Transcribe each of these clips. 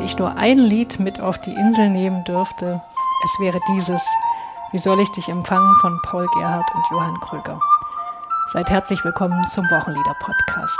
wenn ich nur ein Lied mit auf die Insel nehmen dürfte, es wäre dieses Wie soll ich dich empfangen von Paul Gerhardt und Johann Krüger. Seid herzlich willkommen zum Wochenlieder-Podcast.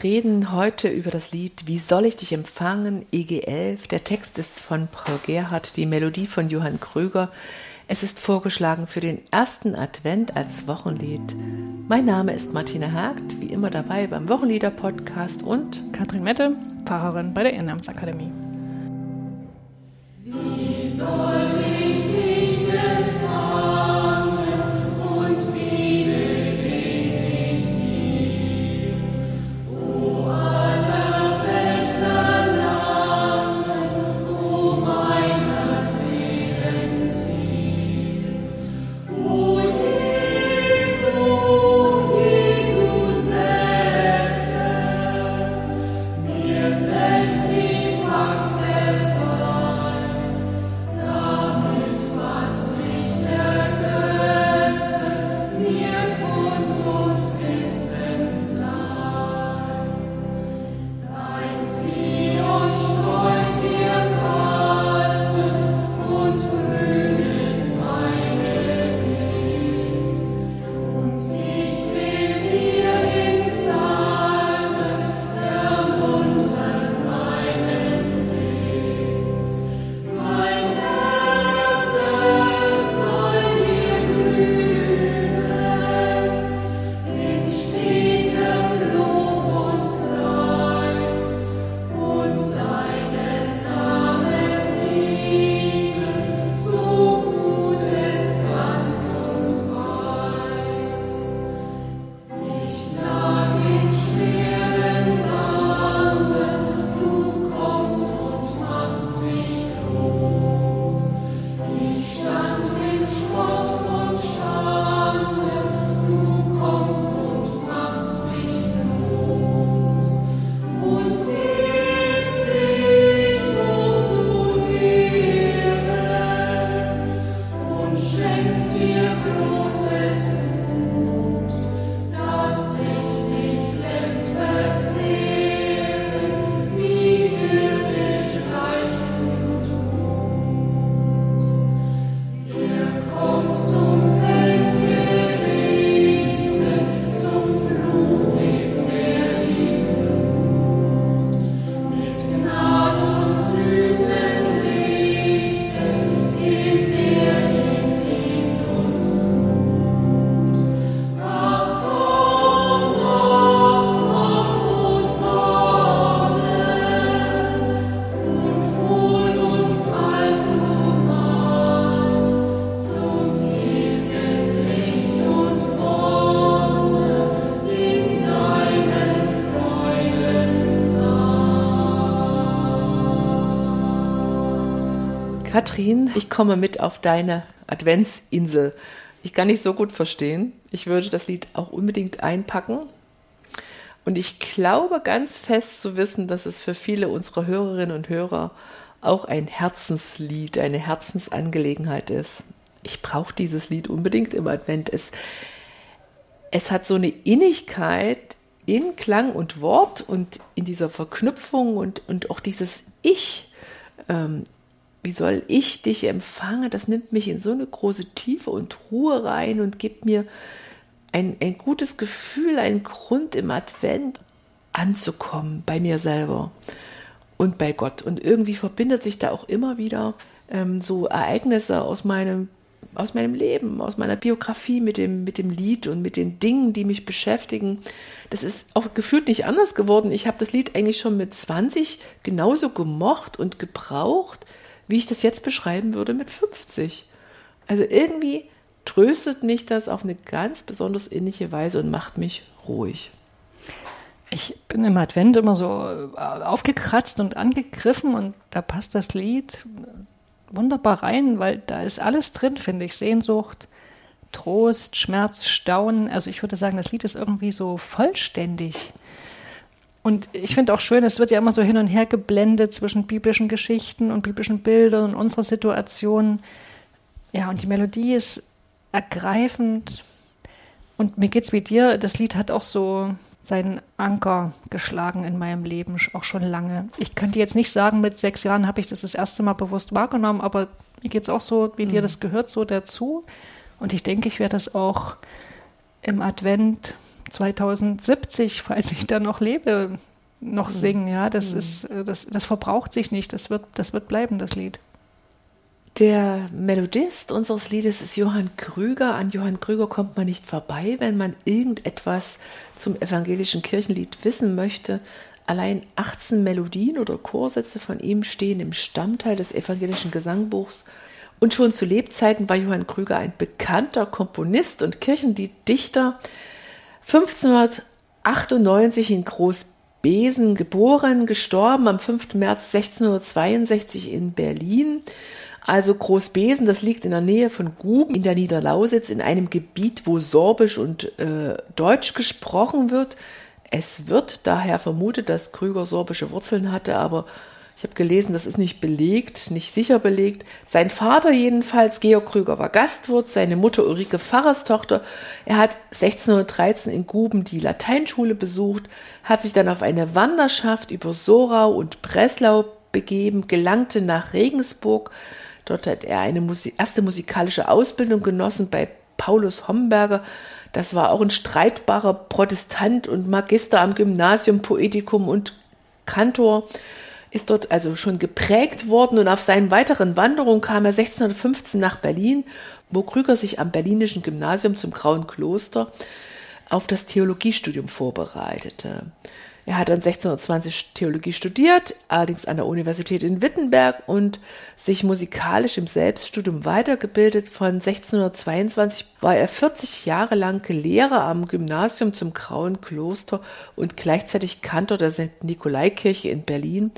Wir reden heute über das Lied Wie soll ich dich empfangen, EG11. Der Text ist von Paul Gerhardt, die Melodie von Johann Krüger. Es ist vorgeschlagen für den ersten Advent als Wochenlied. Mein Name ist Martina Hagt, wie immer dabei beim Wochenlieder-Podcast und Katrin Mette, Pfarrerin bei der Ehrenamtsakademie. Katrin, ich komme mit auf deine Adventsinsel. Ich kann nicht so gut verstehen. Ich würde das Lied auch unbedingt einpacken. Und ich glaube ganz fest zu wissen, dass es für viele unserer Hörerinnen und Hörer auch ein Herzenslied, eine Herzensangelegenheit ist. Ich brauche dieses Lied unbedingt im Advent. Es, es hat so eine Innigkeit in Klang und Wort und in dieser Verknüpfung und, und auch dieses Ich. Ähm, wie soll ich dich empfangen? Das nimmt mich in so eine große Tiefe und Ruhe rein und gibt mir ein, ein gutes Gefühl, einen Grund im Advent anzukommen bei mir selber und bei Gott. Und irgendwie verbindet sich da auch immer wieder ähm, so Ereignisse aus meinem, aus meinem Leben, aus meiner Biografie mit dem, mit dem Lied und mit den Dingen, die mich beschäftigen. Das ist auch gefühlt nicht anders geworden. Ich habe das Lied eigentlich schon mit 20 genauso gemocht und gebraucht wie ich das jetzt beschreiben würde mit 50. Also irgendwie tröstet mich das auf eine ganz besonders ähnliche Weise und macht mich ruhig. Ich bin im Advent immer so äh, aufgekratzt und angegriffen und da passt das Lied wunderbar rein, weil da ist alles drin, finde ich. Sehnsucht, Trost, Schmerz, Staunen. Also ich würde sagen, das Lied ist irgendwie so vollständig. Und ich finde auch schön, es wird ja immer so hin und her geblendet zwischen biblischen Geschichten und biblischen Bildern und unserer Situation. Ja, und die Melodie ist ergreifend. Und mir geht's wie dir, das Lied hat auch so seinen Anker geschlagen in meinem Leben, auch schon lange. Ich könnte jetzt nicht sagen, mit sechs Jahren habe ich das das erste Mal bewusst wahrgenommen, aber mir geht's auch so, wie mhm. dir das gehört, so dazu. Und ich denke, ich werde das auch im Advent 2070, falls ich da noch lebe, noch mhm. singen. Ja, das mhm. ist, äh, das, das verbraucht sich nicht. Das wird, das wird bleiben, das Lied. Der Melodist unseres Liedes ist Johann Krüger. An Johann Krüger kommt man nicht vorbei, wenn man irgendetwas zum evangelischen Kirchenlied wissen möchte. Allein 18 Melodien oder Chorsätze von ihm stehen im Stammteil des evangelischen Gesangbuchs. Und schon zu Lebzeiten war Johann Krüger ein bekannter Komponist und Kirchenlieddichter. 1598 in Großbesen geboren, gestorben am 5. März 1662 in Berlin. Also Großbesen, das liegt in der Nähe von Guben in der Niederlausitz, in einem Gebiet, wo Sorbisch und äh, Deutsch gesprochen wird. Es wird daher vermutet, dass Krüger sorbische Wurzeln hatte, aber ich habe gelesen, das ist nicht belegt, nicht sicher belegt. Sein Vater jedenfalls, Georg Krüger, war Gastwirt, seine Mutter Ulrike Pfarrerstochter. Er hat 1613 in Guben die Lateinschule besucht, hat sich dann auf eine Wanderschaft über Sorau und Breslau begeben, gelangte nach Regensburg. Dort hat er eine erste musikalische Ausbildung genossen bei Paulus Homberger. Das war auch ein streitbarer Protestant und Magister am Gymnasium Poetikum und Kantor ist dort also schon geprägt worden und auf seinen weiteren Wanderungen kam er 1615 nach Berlin, wo Krüger sich am Berlinischen Gymnasium zum Grauen Kloster auf das Theologiestudium vorbereitete. Er hat dann 1620 Theologie studiert, allerdings an der Universität in Wittenberg und sich musikalisch im Selbststudium weitergebildet. Von 1622 war er 40 Jahre lang Lehrer am Gymnasium zum Grauen Kloster und gleichzeitig Kantor der St. Nikolaikirche in Berlin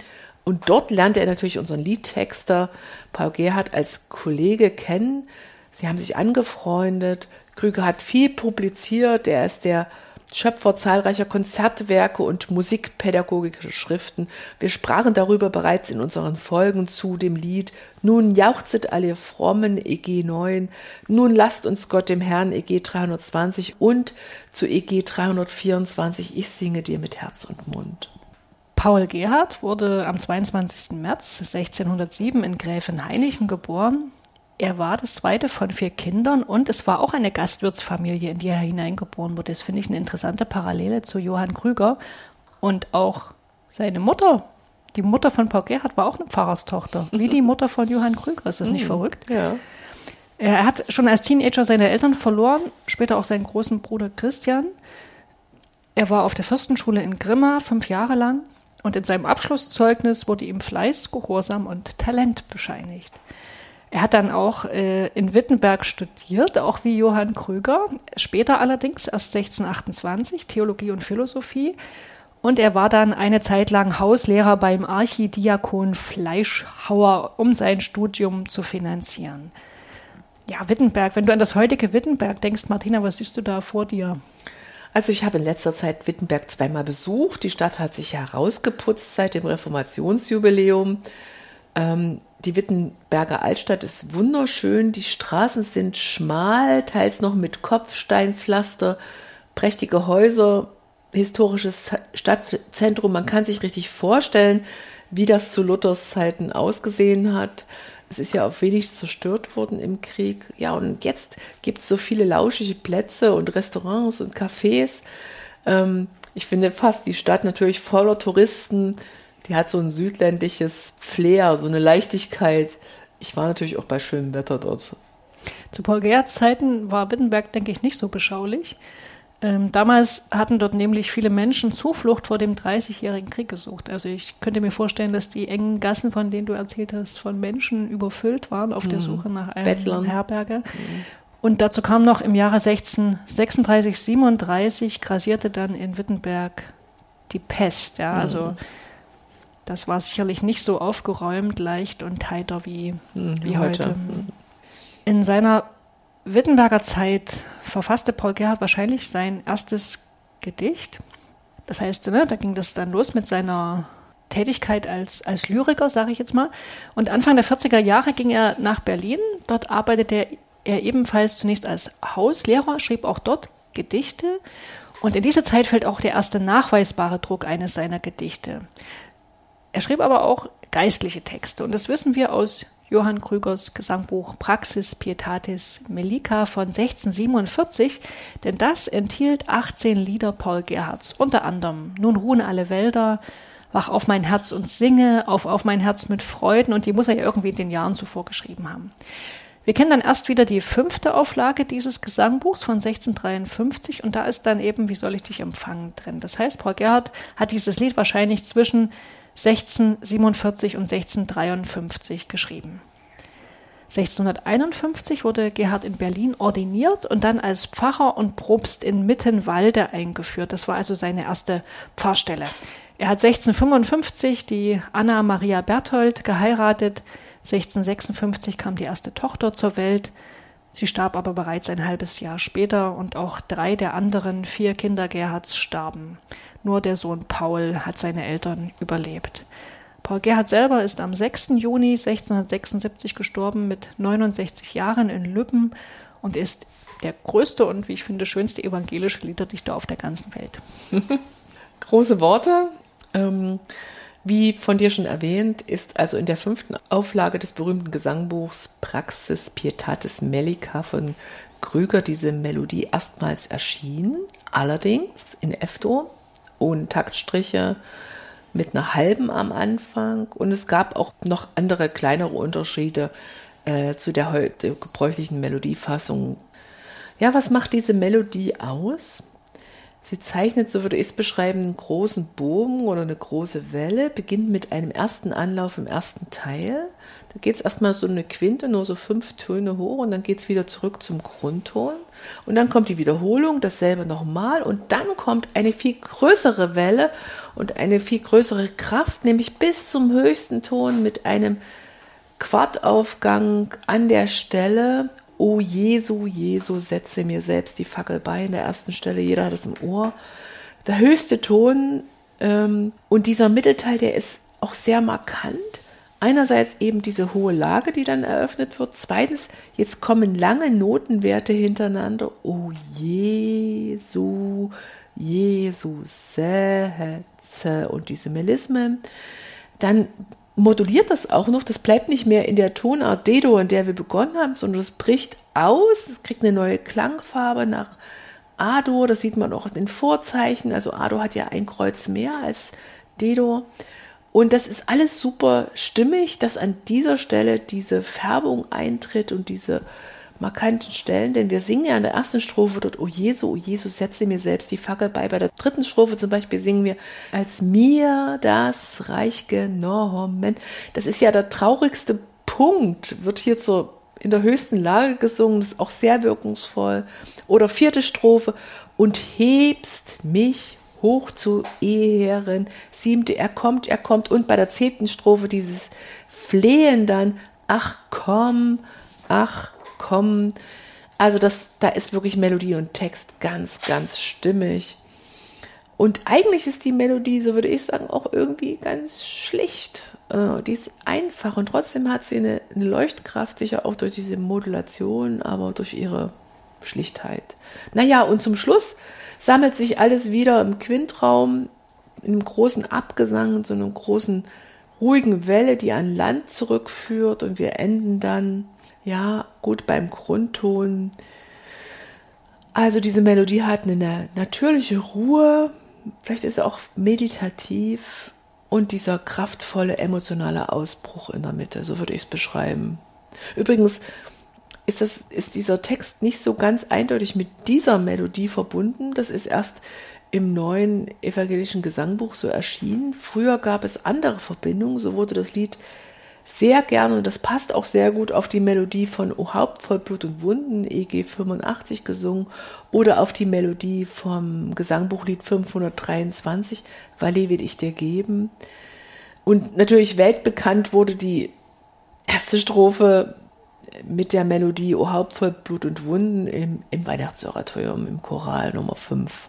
und dort lernte er natürlich unseren Liedtexter Paul Gerhardt als Kollege kennen. Sie haben sich angefreundet. Krüger hat viel publiziert. Er ist der Schöpfer zahlreicher Konzertwerke und musikpädagogische Schriften. Wir sprachen darüber bereits in unseren Folgen zu dem Lied Nun jauchzet alle Frommen EG 9, Nun lasst uns Gott dem Herrn EG 320 und zu EG 324 Ich singe dir mit Herz und Mund. Paul Gerhard wurde am 22. März 1607 in Gräfenhainichen geboren. Er war das zweite von vier Kindern und es war auch eine Gastwirtsfamilie, in die er hineingeboren wurde. Das finde ich eine interessante Parallele zu Johann Krüger. Und auch seine Mutter, die Mutter von Paul Gerhard, war auch eine Pfarrerstochter, wie die Mutter von Johann Krüger. Ist das nicht mhm. verrückt? Ja. Er hat schon als Teenager seine Eltern verloren, später auch seinen großen Bruder Christian. Er war auf der Fürstenschule in Grimma fünf Jahre lang und in seinem Abschlusszeugnis wurde ihm Fleiß, Gehorsam und Talent bescheinigt. Er hat dann auch äh, in Wittenberg studiert, auch wie Johann Krüger, später allerdings erst 1628 Theologie und Philosophie. Und er war dann eine Zeit lang Hauslehrer beim Archidiakon Fleischhauer, um sein Studium zu finanzieren. Ja, Wittenberg, wenn du an das heutige Wittenberg denkst, Martina, was siehst du da vor dir? Also ich habe in letzter Zeit Wittenberg zweimal besucht. Die Stadt hat sich herausgeputzt seit dem Reformationsjubiläum. Ähm, die Wittenberger Altstadt ist wunderschön. Die Straßen sind schmal, teils noch mit Kopfsteinpflaster, prächtige Häuser, historisches Stadtzentrum. Man kann sich richtig vorstellen, wie das zu Luthers Zeiten ausgesehen hat. Es ist ja auch wenig zerstört worden im Krieg. Ja, und jetzt gibt es so viele lauschige Plätze und Restaurants und Cafés. Ähm, ich finde fast die Stadt natürlich voller Touristen. Die hat so ein südländisches Flair, so eine Leichtigkeit. Ich war natürlich auch bei schönem Wetter dort. Zu Paul Gerhards Zeiten war Wittenberg, denke ich, nicht so beschaulich. Ähm, damals hatten dort nämlich viele Menschen Zuflucht vor dem Dreißigjährigen Krieg gesucht. Also ich könnte mir vorstellen, dass die engen Gassen, von denen du erzählt hast, von Menschen überfüllt waren auf mhm. der Suche nach einer Bettlern. Herberge. Mhm. Und dazu kam noch im Jahre 1636, 37 grassierte dann in Wittenberg die Pest. Ja, also mhm. das war sicherlich nicht so aufgeräumt, leicht und heiter wie, mhm, wie heute. heute. Mhm. In seiner Wittenberger Zeit verfasste Paul Gerhardt wahrscheinlich sein erstes Gedicht. Das heißt, ne, da ging das dann los mit seiner Tätigkeit als, als Lyriker, sage ich jetzt mal. Und Anfang der 40er Jahre ging er nach Berlin. Dort arbeitete er, ebenfalls zunächst als Hauslehrer, schrieb auch dort Gedichte. Und in diese Zeit fällt auch der erste nachweisbare Druck eines seiner Gedichte. Er schrieb aber auch geistliche Texte. Und das wissen wir aus Johann Krügers Gesangbuch Praxis Pietatis Melika von 1647, denn das enthielt 18 Lieder Paul Gerhards, unter anderem Nun ruhen alle Wälder, Wach auf mein Herz und singe, auf auf mein Herz mit Freuden und die muss er ja irgendwie in den Jahren zuvor geschrieben haben. Wir kennen dann erst wieder die fünfte Auflage dieses Gesangbuchs von 1653 und da ist dann eben Wie soll ich dich empfangen drin. Das heißt, Paul Gerhard hat dieses Lied wahrscheinlich zwischen 1647 und 1653 geschrieben. 1651 wurde Gerhard in Berlin ordiniert und dann als Pfarrer und Propst in Mittenwalde eingeführt. Das war also seine erste Pfarrstelle. Er hat 1655 die Anna Maria Berthold geheiratet. 1656 kam die erste Tochter zur Welt. Sie starb aber bereits ein halbes Jahr später und auch drei der anderen vier Kinder Gerhards starben. Nur der Sohn Paul hat seine Eltern überlebt. Paul Gerhard selber ist am 6. Juni 1676 gestorben mit 69 Jahren in Lübben und ist der größte und, wie ich finde, schönste evangelische Liederdichter auf der ganzen Welt. Große Worte. Ähm, wie von dir schon erwähnt, ist also in der fünften Auflage des berühmten Gesangbuchs Praxis Pietatis Mellica von Krüger diese Melodie erstmals erschienen, allerdings in F-Dur ohne Taktstriche mit einer halben am Anfang und es gab auch noch andere kleinere Unterschiede äh, zu der heute gebräuchlichen Melodiefassung. Ja, was macht diese Melodie aus? Sie zeichnet, so würde ich es beschreiben, einen großen Bogen oder eine große Welle, beginnt mit einem ersten Anlauf im ersten Teil. Da geht es erstmal so eine Quinte, nur so fünf Töne hoch und dann geht es wieder zurück zum Grundton. Und dann kommt die Wiederholung, dasselbe nochmal und dann kommt eine viel größere Welle und eine viel größere Kraft, nämlich bis zum höchsten Ton mit einem Quartaufgang an der Stelle O Jesu, Jesu, setze mir selbst die Fackel bei in der ersten Stelle. Jeder hat es im Ohr. Der höchste Ton ähm, und dieser Mittelteil, der ist auch sehr markant. Einerseits eben diese hohe Lage, die dann eröffnet wird. Zweitens, jetzt kommen lange Notenwerte hintereinander. O Jesu, Jesu, setze und diese Melismen. Dann moduliert das auch noch. Das bleibt nicht mehr in der Tonart D-Dur, in der wir begonnen haben, sondern es bricht aus. Es kriegt eine neue Klangfarbe nach A-Dur. Das sieht man auch in den Vorzeichen. Also A-Dur hat ja ein Kreuz mehr als D-Dur. Und das ist alles super stimmig, dass an dieser Stelle diese Färbung eintritt und diese markanten Stellen, denn wir singen ja in der ersten Strophe dort, O Jesu, O Jesu, setze mir selbst die Fackel bei. Bei der dritten Strophe zum Beispiel singen wir, als mir das Reich genommen. Das ist ja der traurigste Punkt, wird hier zur, in der höchsten Lage gesungen, das ist auch sehr wirkungsvoll. Oder vierte Strophe, und hebst mich hoch zu Ehren. Siebte, er kommt, er kommt. Und bei der zehnten Strophe dieses Flehen dann, ach komm, ach komm. Also das, da ist wirklich Melodie und Text ganz, ganz stimmig. Und eigentlich ist die Melodie, so würde ich sagen, auch irgendwie ganz schlicht. Äh, die ist einfach und trotzdem hat sie eine, eine Leuchtkraft, sicher auch durch diese Modulation, aber durch ihre Schlichtheit. Naja, und zum Schluss sammelt sich alles wieder im Quintraum, in einem großen Abgesang, so einer großen ruhigen Welle, die an Land zurückführt und wir enden dann, ja, gut beim Grundton. Also diese Melodie hat eine natürliche Ruhe, vielleicht ist er auch meditativ und dieser kraftvolle emotionale Ausbruch in der Mitte, so würde ich es beschreiben. Übrigens ist, das, ist dieser Text nicht so ganz eindeutig mit dieser Melodie verbunden. Das ist erst im neuen evangelischen Gesangbuch so erschienen. Früher gab es andere Verbindungen, so wurde das Lied sehr gerne und das passt auch sehr gut auf die Melodie von O Haupt voll Blut und Wunden, EG 85 gesungen oder auf die Melodie vom Gesangbuchlied 523, Valet will ich dir geben. Und natürlich weltbekannt wurde die erste Strophe mit der Melodie O Haupt voll Blut und Wunden im, im Weihnachtsoratorium, im Choral Nummer 5.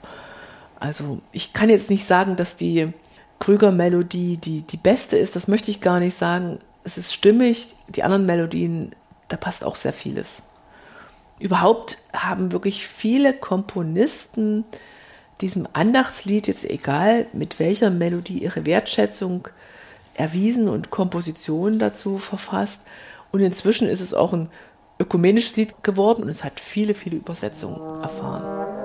Also ich kann jetzt nicht sagen, dass die Krüger-Melodie die, die beste ist, das möchte ich gar nicht sagen es ist stimmig, die anderen Melodien, da passt auch sehr vieles. Überhaupt haben wirklich viele Komponisten diesem Andachtslied, jetzt egal mit welcher Melodie, ihre Wertschätzung erwiesen und Kompositionen dazu verfasst. Und inzwischen ist es auch ein ökumenisches Lied geworden und es hat viele, viele Übersetzungen erfahren.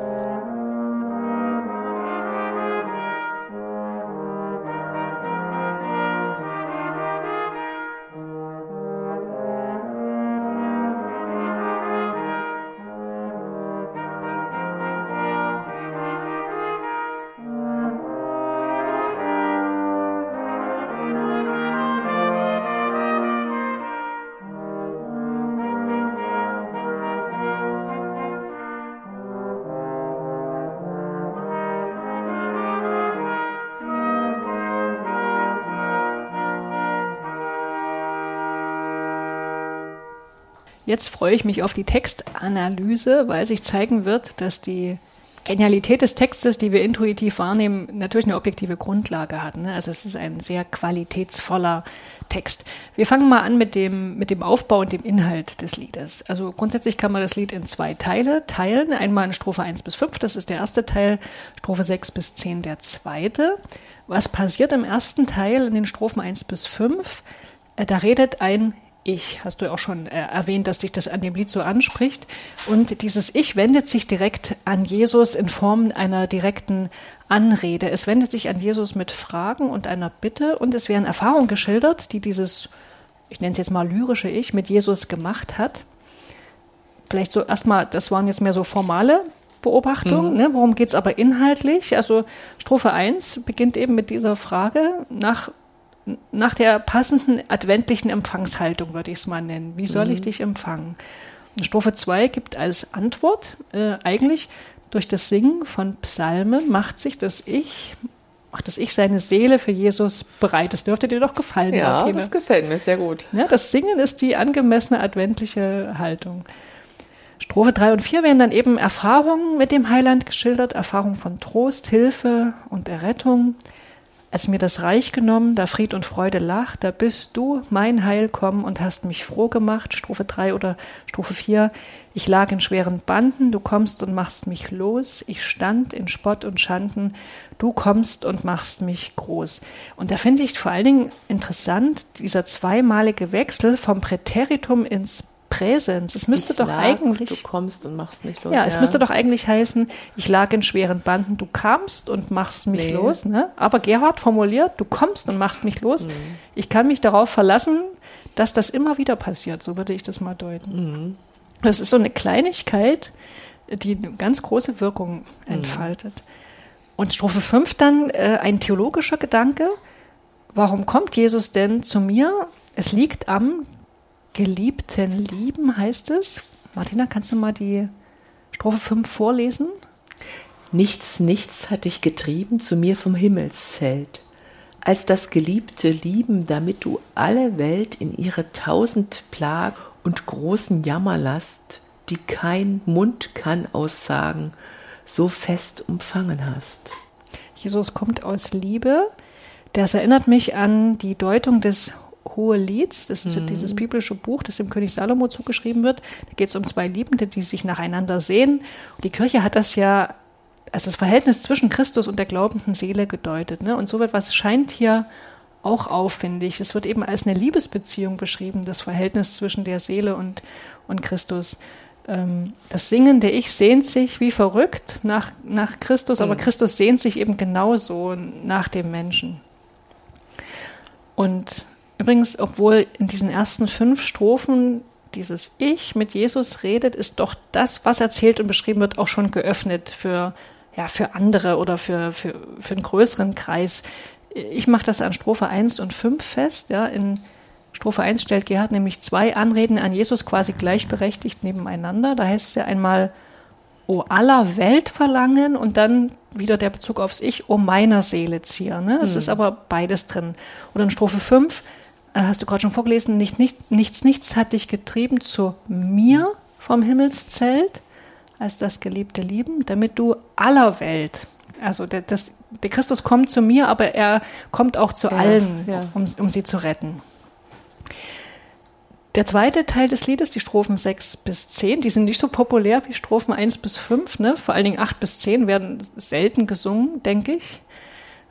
Jetzt freue ich mich auf die Textanalyse, weil sich zeigen wird, dass die Genialität des Textes, die wir intuitiv wahrnehmen, natürlich eine objektive Grundlage hat. Ne? Also es ist ein sehr qualitätsvoller Text. Wir fangen mal an mit dem, mit dem Aufbau und dem Inhalt des Liedes. Also grundsätzlich kann man das Lied in zwei Teile teilen. Einmal in Strophe 1 bis 5, das ist der erste Teil, Strophe 6 bis 10 der zweite. Was passiert im ersten Teil in den Strophen 1 bis 5? Äh, da redet ein ich, hast du ja auch schon äh, erwähnt, dass sich das an dem Lied so anspricht. Und dieses Ich wendet sich direkt an Jesus in Form einer direkten Anrede. Es wendet sich an Jesus mit Fragen und einer Bitte und es werden Erfahrungen geschildert, die dieses, ich nenne es jetzt mal lyrische Ich, mit Jesus gemacht hat. Vielleicht so erstmal, das waren jetzt mehr so formale Beobachtungen. Mhm. Ne? Worum geht es aber inhaltlich? Also Strophe 1 beginnt eben mit dieser Frage nach nach der passenden adventlichen Empfangshaltung, würde ich es mal nennen. Wie soll mhm. ich dich empfangen? Und Strophe 2 gibt als Antwort äh, eigentlich durch das Singen von Psalmen macht sich das Ich, macht das Ich seine Seele für Jesus bereit. Das dürfte dir doch gefallen, Ja, Martine. das gefällt mir sehr gut. Ja, das Singen ist die angemessene adventliche Haltung. Strophe 3 und 4 werden dann eben Erfahrungen mit dem Heiland geschildert, Erfahrungen von Trost, Hilfe und Errettung. Als mir das Reich genommen, da Fried und Freude lacht, da bist du, mein Heil, kommen und hast mich froh gemacht. Strophe 3 oder Strophe 4. Ich lag in schweren Banden, du kommst und machst mich los. Ich stand in Spott und Schanden, du kommst und machst mich groß. Und da finde ich vor allen Dingen interessant, dieser zweimalige Wechsel vom Präteritum ins Präsens. Es müsste ich doch lag, eigentlich. Du kommst und machst mich los. Ja, ja, es müsste doch eigentlich heißen, ich lag in schweren Banden, du kamst und machst mich nee. los. Ne? Aber Gerhard formuliert, du kommst und machst mich los. Mhm. Ich kann mich darauf verlassen, dass das immer wieder passiert. So würde ich das mal deuten. Mhm. Das ist so eine Kleinigkeit, die eine ganz große Wirkung mhm. entfaltet. Mhm. Und Strophe 5 dann äh, ein theologischer Gedanke. Warum kommt Jesus denn zu mir? Es liegt am Geliebten lieben heißt es. Martina, kannst du mal die Strophe 5 vorlesen? Nichts, nichts hat dich getrieben zu mir vom Himmelszelt, als das geliebte Lieben, damit du alle Welt in ihre tausend Plagen und großen Jammerlast, die kein Mund kann aussagen, so fest umfangen hast. Jesus kommt aus Liebe. Das erinnert mich an die Deutung des Hohelieds. Das ist mhm. dieses biblische Buch, das dem König Salomo zugeschrieben wird. Da geht es um zwei Liebende, die sich nacheinander sehen. Und die Kirche hat das ja als das Verhältnis zwischen Christus und der glaubenden Seele gedeutet. Ne? Und so etwas scheint hier auch auf, finde ich. Es wird eben als eine Liebesbeziehung beschrieben, das Verhältnis zwischen der Seele und, und Christus. Ähm, das singende Ich sehnt sich wie verrückt nach, nach Christus, aber mhm. Christus sehnt sich eben genauso nach dem Menschen. Und übrigens, obwohl in diesen ersten fünf Strophen dieses Ich mit Jesus redet, ist doch das, was erzählt und beschrieben wird, auch schon geöffnet für, ja, für andere oder für, für, für einen größeren Kreis. Ich mache das an Strophe 1 und 5 fest. Ja, in Strophe 1 stellt Gerhard nämlich zwei Anreden an Jesus quasi gleichberechtigt nebeneinander. Da heißt es ja einmal, O aller Welt verlangen und dann wieder der Bezug aufs Ich, O meiner Seele zier. Ne? Es hm. ist aber beides drin. Oder in Strophe 5 äh, hast du gerade schon vorgelesen, nicht, nicht, nichts, nichts hat dich getrieben zu mir vom Himmelszelt, als das geliebte Lieben, damit du aller Welt, also der, das, der Christus kommt zu mir, aber er kommt auch zu ja, allen, ja. Um, um sie zu retten. Der zweite Teil des Liedes, die Strophen 6 bis 10, die sind nicht so populär wie Strophen 1 bis 5, ne? vor allen Dingen 8 bis 10 werden selten gesungen, denke ich.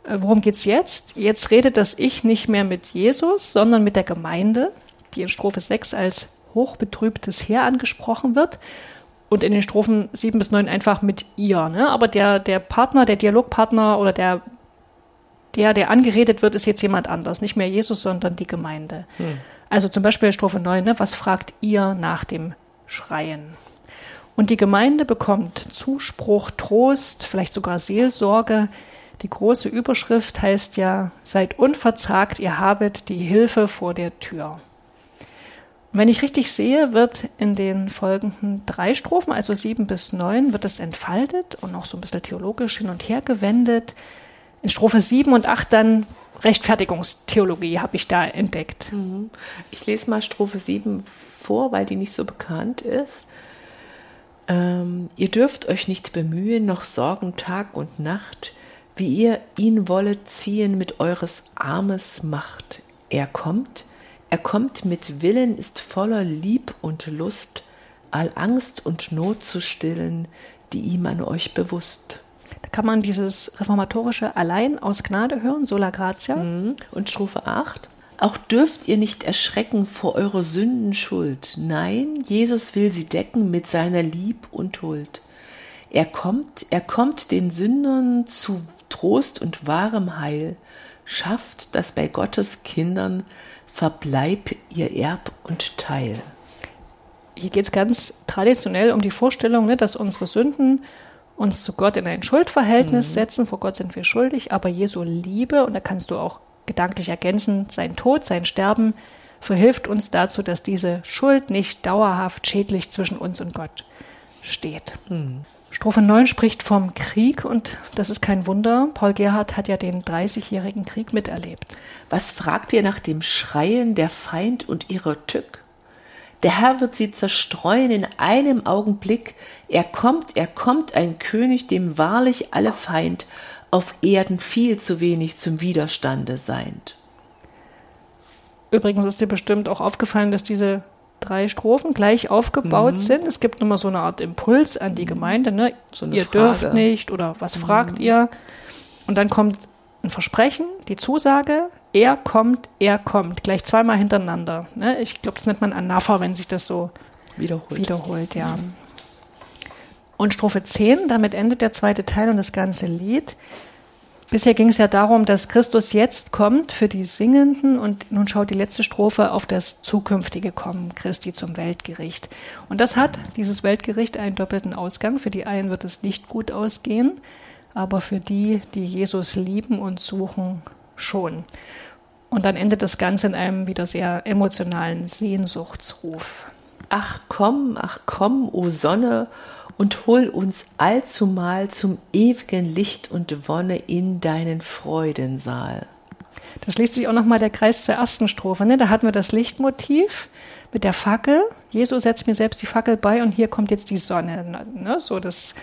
Äh, worum geht es jetzt? Jetzt redet das Ich nicht mehr mit Jesus, sondern mit der Gemeinde, die in Strophe 6 als hochbetrübtes Heer angesprochen wird und in den Strophen 7 bis 9 einfach mit ihr. Ne? Aber der, der Partner, der Dialogpartner oder der, der, der angeredet wird, ist jetzt jemand anders. Nicht mehr Jesus, sondern die Gemeinde. Hm. Also zum Beispiel Strophe 9, ne? was fragt ihr nach dem Schreien? Und die Gemeinde bekommt Zuspruch, Trost, vielleicht sogar Seelsorge. Die große Überschrift heißt ja, seid unverzagt, ihr habet die Hilfe vor der Tür. Und wenn ich richtig sehe, wird in den folgenden drei Strophen, also sieben bis neun, wird es entfaltet und noch so ein bisschen theologisch hin und her gewendet. In Strophe sieben und acht dann Rechtfertigungstheologie habe ich da entdeckt. Mhm. Ich lese mal Strophe 7 vor, weil die nicht so bekannt ist. Ähm, ihr dürft euch nicht bemühen, noch sorgen Tag und Nacht, wie ihr ihn wollet ziehen mit eures Armes Macht. Er kommt, er kommt mit Willen, ist voller Lieb und Lust, all Angst und Not zu stillen, die ihm an euch bewusst. Da kann man dieses reformatorische Allein aus Gnade hören, sola gratia. Mhm. Und Strophe 8. Auch dürft ihr nicht erschrecken vor eurer Sünden Schuld. Nein, Jesus will sie decken mit seiner Lieb und Huld. Er kommt, er kommt den Sündern zu Trost und wahrem Heil, schafft, dass bei Gottes Kindern verbleib ihr Erb und Teil. Hier geht es ganz traditionell um die Vorstellung, ne, dass unsere Sünden uns zu Gott in ein Schuldverhältnis mhm. setzen. Vor Gott sind wir schuldig, aber Jesu Liebe, und da kannst du auch gedanklich ergänzen, sein Tod, sein Sterben, verhilft uns dazu, dass diese Schuld nicht dauerhaft schädlich zwischen uns und Gott steht. Mhm. Strophe 9 spricht vom Krieg und das ist kein Wunder. Paul Gerhardt hat ja den 30-jährigen Krieg miterlebt. Was fragt ihr nach dem Schreien der Feind und ihrer Tück? Der Herr wird sie zerstreuen in einem Augenblick. Er kommt, er kommt, ein König, dem wahrlich alle Feind auf Erden viel zu wenig zum Widerstande seid. Übrigens ist dir bestimmt auch aufgefallen, dass diese drei Strophen gleich aufgebaut mhm. sind. Es gibt immer so eine Art Impuls an die mhm. Gemeinde. Ne? So ihr Frage. dürft nicht oder was mhm. fragt ihr? Und dann kommt ein Versprechen, die Zusage, er kommt, er kommt, gleich zweimal hintereinander. Ne? Ich glaube, das nennt man Anapha, wenn sich das so wiederholt. wiederholt ja. Mhm. Und Strophe 10, damit endet der zweite Teil und das ganze Lied. Bisher ging es ja darum, dass Christus jetzt kommt für die Singenden und nun schaut die letzte Strophe auf das zukünftige Kommen Christi zum Weltgericht. Und das hat, dieses Weltgericht, einen doppelten Ausgang. Für die einen wird es nicht gut ausgehen, aber für die, die Jesus lieben und suchen, schon. Und dann endet das Ganze in einem wieder sehr emotionalen Sehnsuchtsruf. Ach komm, ach komm, o Sonne, und hol uns allzumal zum ewigen Licht und Wonne in deinen Freudensaal. Da schließt sich auch nochmal der Kreis zur ersten Strophe. Ne? Da hatten wir das Lichtmotiv mit der Fackel. Jesus setzt mir selbst die Fackel bei und hier kommt jetzt die Sonne. Ne? So das,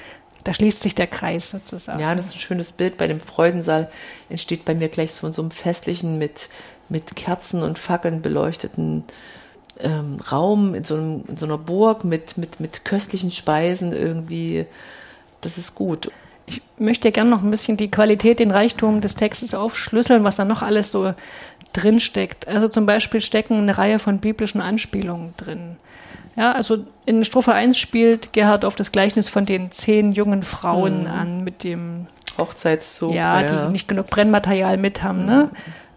da schließt sich der Kreis sozusagen. Ja, das ist ein schönes Bild. Bei dem Freudensaal entsteht bei mir gleich so, so einem festlichen, mit, mit Kerzen und Fackeln beleuchteten ähm, Raum, in so, einem, in so einer Burg mit, mit, mit köstlichen Speisen irgendwie. Das ist gut. Ich möchte gerne noch ein bisschen die Qualität, den Reichtum des Textes aufschlüsseln, was da noch alles so drin steckt. Also zum Beispiel stecken eine Reihe von biblischen Anspielungen drin. Ja, also in Strophe 1 spielt Gerhard auf das Gleichnis von den zehn jungen Frauen mhm. an mit dem Hochzeitszug. Ja, ja, die nicht genug Brennmaterial mit haben. Ne?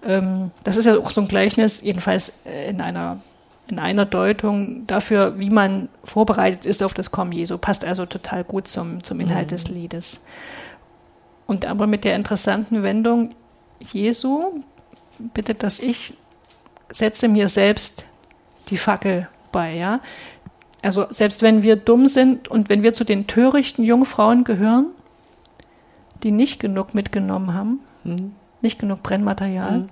Mhm. Ähm, das ist ja auch so ein Gleichnis, jedenfalls äh, in einer in einer Deutung dafür, wie man vorbereitet ist auf das Kommen Jesu. Passt also total gut zum, zum Inhalt mhm. des Liedes. Und aber mit der interessanten Wendung, Jesu bittet, dass ich setze mir selbst die Fackel bei, ja. Also selbst wenn wir dumm sind und wenn wir zu den törichten Jungfrauen gehören, die nicht genug mitgenommen haben, mhm. nicht genug Brennmaterial, mhm.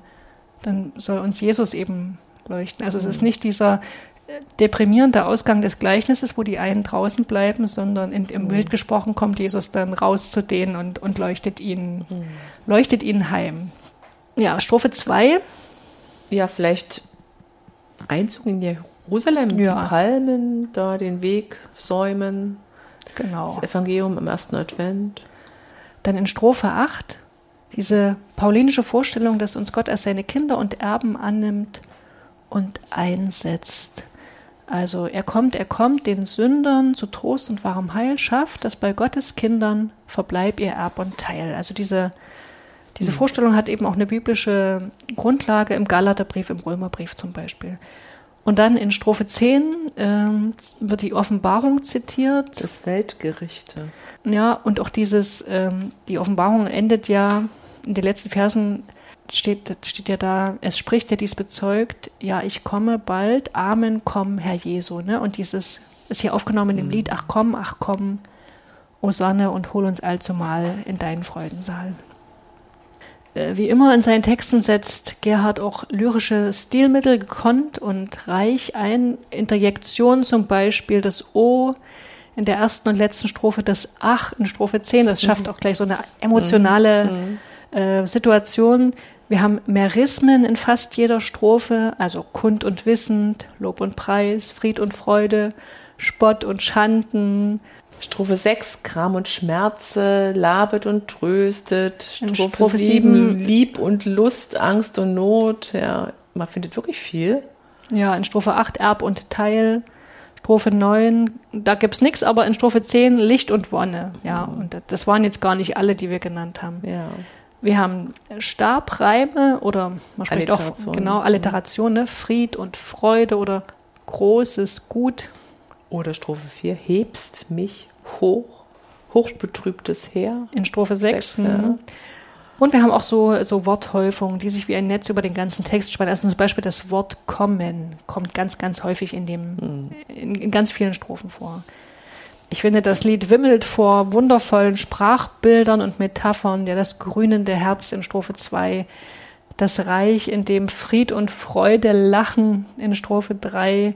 dann soll uns Jesus eben leuchten. Also es ist nicht dieser äh, deprimierende Ausgang des Gleichnisses, wo die einen draußen bleiben, sondern in, im mhm. Bild gesprochen kommt Jesus dann raus zu denen und, und leuchtet ihnen, mhm. leuchtet ihnen heim. Ja, Strophe 2. Ja, vielleicht Einzug in Jerusalem, ja. die Palmen, da den Weg säumen. Genau. Das Evangelium im ersten Advent. Dann in Strophe 8 diese paulinische Vorstellung, dass uns Gott als seine Kinder und Erben annimmt und einsetzt. Also er kommt, er kommt den Sündern zu Trost und wahrem Heil, schafft, dass bei Gottes Kindern verbleib ihr Erb und Teil. Also diese, diese mhm. Vorstellung hat eben auch eine biblische Grundlage im Galaterbrief, im Römerbrief zum Beispiel. Und dann in Strophe 10 ähm, wird die Offenbarung zitiert. Das Weltgerichte. Ja, und auch dieses, ähm, die Offenbarung endet ja in den letzten Versen steht, steht ja da, es spricht ja dies bezeugt, ja, ich komme bald, Amen, komm, Herr Jesu. Ne? Und dieses ist hier aufgenommen in dem mhm. Lied, ach komm, ach komm, o Sonne, und hol uns allzumal in deinen Freudensaal. Äh, wie immer in seinen Texten setzt Gerhard auch lyrische Stilmittel gekonnt und reich ein. Interjektion zum Beispiel das O in der ersten und letzten Strophe, das Ach in Strophe 10, das schafft mhm. auch gleich so eine emotionale mhm. äh, Situation. Wir haben Merismen in fast jeder Strophe, also Kund und Wissend, Lob und Preis, Fried und Freude, Spott und Schanden. Strophe 6, Kram und Schmerze, labet und tröstet. Strophe, Strophe 7, Lieb und Lust, Angst und Not. Ja, man findet wirklich viel. Ja, in Strophe 8, Erb und Teil. Strophe 9, da gibt es nichts, aber in Strophe 10 Licht und Wonne. Ja, mhm. und das waren jetzt gar nicht alle, die wir genannt haben. Ja. Wir haben Stabreime oder man spricht auch genau Alliteration, ne? Fried und Freude oder großes Gut. Oder Strophe 4, hebst mich hoch, hochbetrübtes Heer. In Strophe 6. 6 ja. Mhm. Und wir haben auch so, so Worthäufungen, die sich wie ein Netz über den ganzen Text spannen. Also zum Beispiel das Wort kommen kommt ganz, ganz häufig in, dem, mhm. in, in ganz vielen Strophen vor. Ich finde, das Lied wimmelt vor wundervollen Sprachbildern und Metaphern, ja, das grünende Herz in Strophe 2, das Reich, in dem Fried und Freude lachen in Strophe 3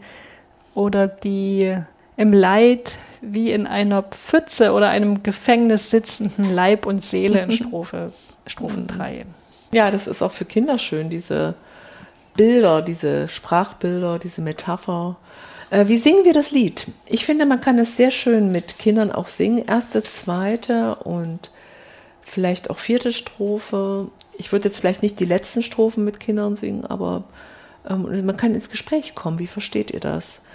oder die im Leid wie in einer Pfütze oder einem Gefängnis sitzenden Leib und Seele in Strophe, Strophe 3. Ja, das ist auch für Kinder schön, diese Bilder, diese Sprachbilder, diese Metapher. Äh, wie singen wir das Lied? Ich finde, man kann es sehr schön mit Kindern auch singen. Erste, zweite und vielleicht auch vierte Strophe. Ich würde jetzt vielleicht nicht die letzten Strophen mit Kindern singen, aber ähm, man kann ins Gespräch kommen. Wie versteht ihr das?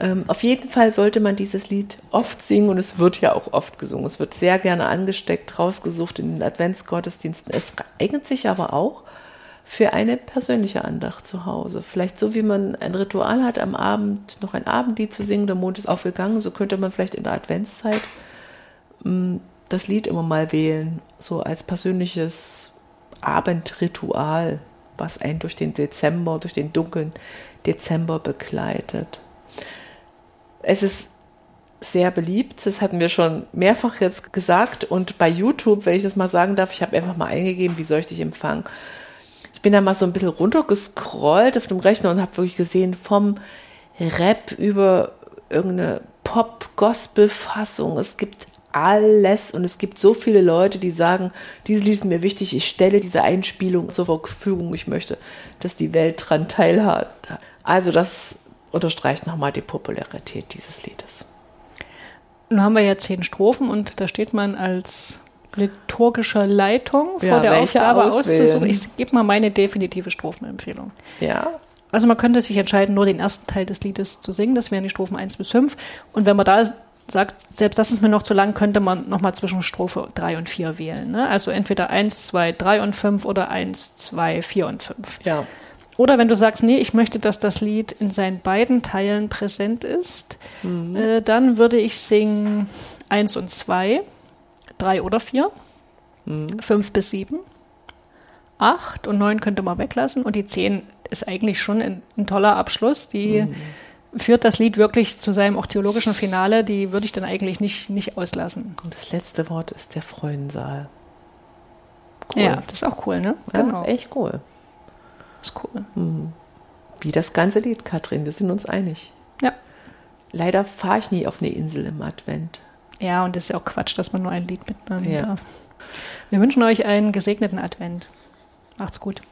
Ähm, auf jeden Fall sollte man dieses Lied oft singen und es wird ja auch oft gesungen. Es wird sehr gerne angesteckt, rausgesucht in den Adventsgottesdiensten. Es eignet sich aber auch für eine persönliche Andacht zu Hause. Vielleicht so wie man ein Ritual hat, am Abend noch ein Abendlied zu singen, der Mond ist aufgegangen, so könnte man vielleicht in der Adventszeit mm, das Lied immer mal wählen, so als persönliches Abendritual, was einen durch den Dezember, durch den dunklen Dezember begleitet. Es ist sehr beliebt. Das hatten wir schon mehrfach jetzt gesagt. Und bei YouTube, wenn ich das mal sagen darf, ich habe einfach mal eingegeben, wie soll ich dich empfangen? Ich bin da mal so ein bisschen runtergescrollt auf dem Rechner und habe wirklich gesehen, vom Rap über irgendeine Pop-Gospel-Fassung. Es gibt alles und es gibt so viele Leute, die sagen, diese Lied ist mir wichtig, ich stelle diese Einspielung zur Verfügung, ich möchte, dass die Welt dran teilhat. Also das unterstreicht nochmal die Popularität dieses Liedes. Nun haben wir ja zehn Strophen und da steht man als liturgischer Leitung vor Ja, der Aufgabe auswählen? auszusuchen. Ich gebe mal meine definitive Strophenempfehlung. Ja, Also man könnte sich entscheiden, nur den ersten Teil des Liedes zu singen. Das wären die Strophen 1 bis 5. Und wenn man da sagt, selbst das ist mir noch zu lang, könnte man nochmal zwischen Strophe 3 und 4 wählen. Ne? Also entweder 1, 2, 3 und 5 oder 1, 2, 4 und 5. ja. Oder wenn du sagst, nee, ich möchte, dass das Lied in seinen beiden Teilen präsent ist, äh, dann würde ich singen 1 und 2, 3 oder 4, 5 bis 7, 8 und 9 könnte man weglassen und die 10 ist eigentlich schon ein, ein toller Abschluss. Die führt das Lied wirklich zu seinem auch theologischen Finale, die würde ich dann eigentlich nicht, nicht auslassen. Und das letzte Wort ist der Freudensaal. Ja, das ist auch cool, ne? Ja, genau. ist echt cool. ist cool. Wie das ganze Lied, Katrin, wir sind uns einig. Ja. Leider fahre ich nie auf eine Insel im Advent. Ja, und das ist ja auch Quatsch, dass man nur ein Lied mitnehmen Ja. darf. Wir wünschen euch einen gesegneten Advent. Macht's gut.